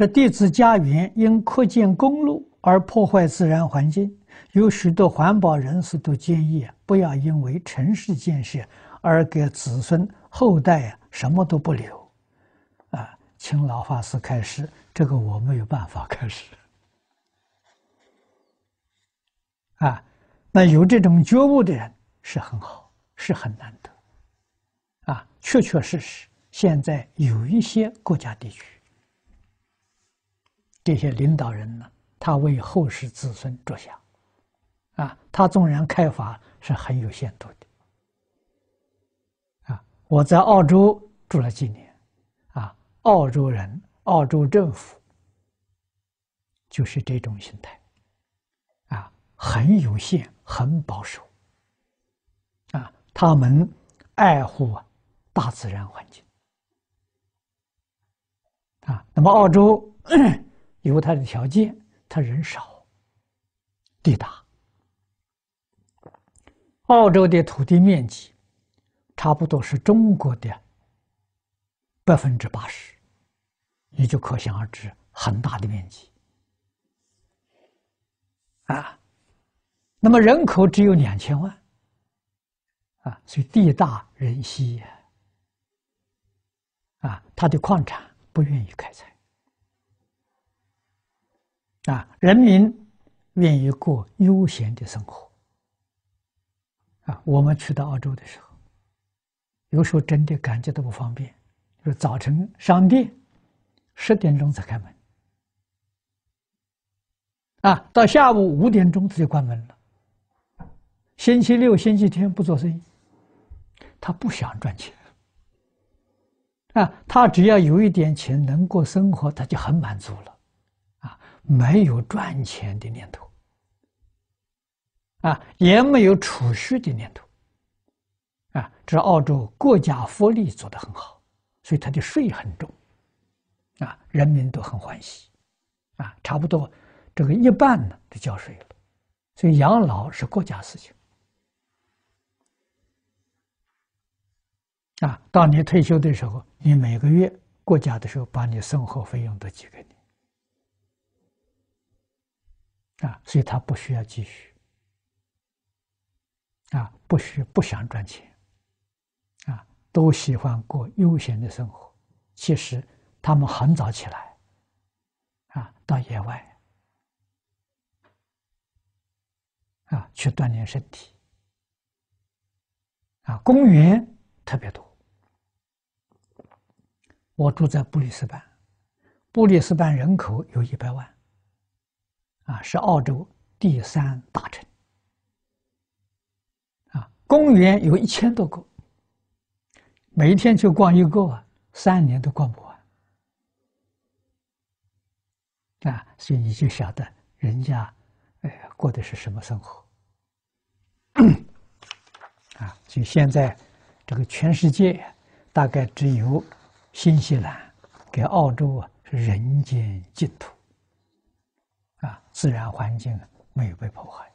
这弟子家园因扩建公路而破坏自然环境，有许多环保人士都建议，不要因为城市建设而给子孙后代啊什么都不留，啊，请老法师开示，这个我没有办法开示，啊，那有这种觉悟的人是很好，是很难得，啊，确确实实，现在有一些国家地区，这些领导人呢，他为后世子孙着想，啊，他纵然开发是很有限度的，啊，我在澳洲住了几年，啊，澳洲人、澳洲政府就是这种心态，啊，很有限、很保守，啊，他们爱护大自然环境，啊，那么澳洲。有它的条件，它人少，地大。澳洲的土地面积差不多是中国的百分之八十，你就可想而知，很大的面积啊。那么人口只有两千万啊，所以地大人稀呀啊，它的矿产不愿意开采。啊，人民愿意过悠闲的生活。啊，我们去到澳洲的时候，有时候真的感觉到不方便，就是早晨商店十点钟才开门，啊，到下午五点钟他就关门了。星期六、星期天不做生意，他不想赚钱。啊，他只要有一点钱能过生活，他就很满足了。没有赚钱的念头，啊，也没有储蓄的念头，啊，这澳洲国家福利做得很好，所以它的税很重，啊，人民都很欢喜，啊，差不多这个一半呢都交税了，所以养老是国家事情，啊，到你退休的时候，你每个月国家的时候把你生活费用都寄给你。啊，所以他不需要继续，啊，不需不想赚钱，啊，都喜欢过悠闲的生活。其实他们很早起来，啊，到野外，啊，去锻炼身体，啊，公园特别多。我住在布里斯班，布里斯班人口有一百万。啊，是澳洲第三大城。啊，公园有一千多个，每一天就逛一个，三年都逛不完。啊，所以你就晓得人家，哎，过的是什么生活。啊，就现在这个全世界，大概只有新西兰跟澳洲啊是人间净土。啊，自然环境没有被破坏。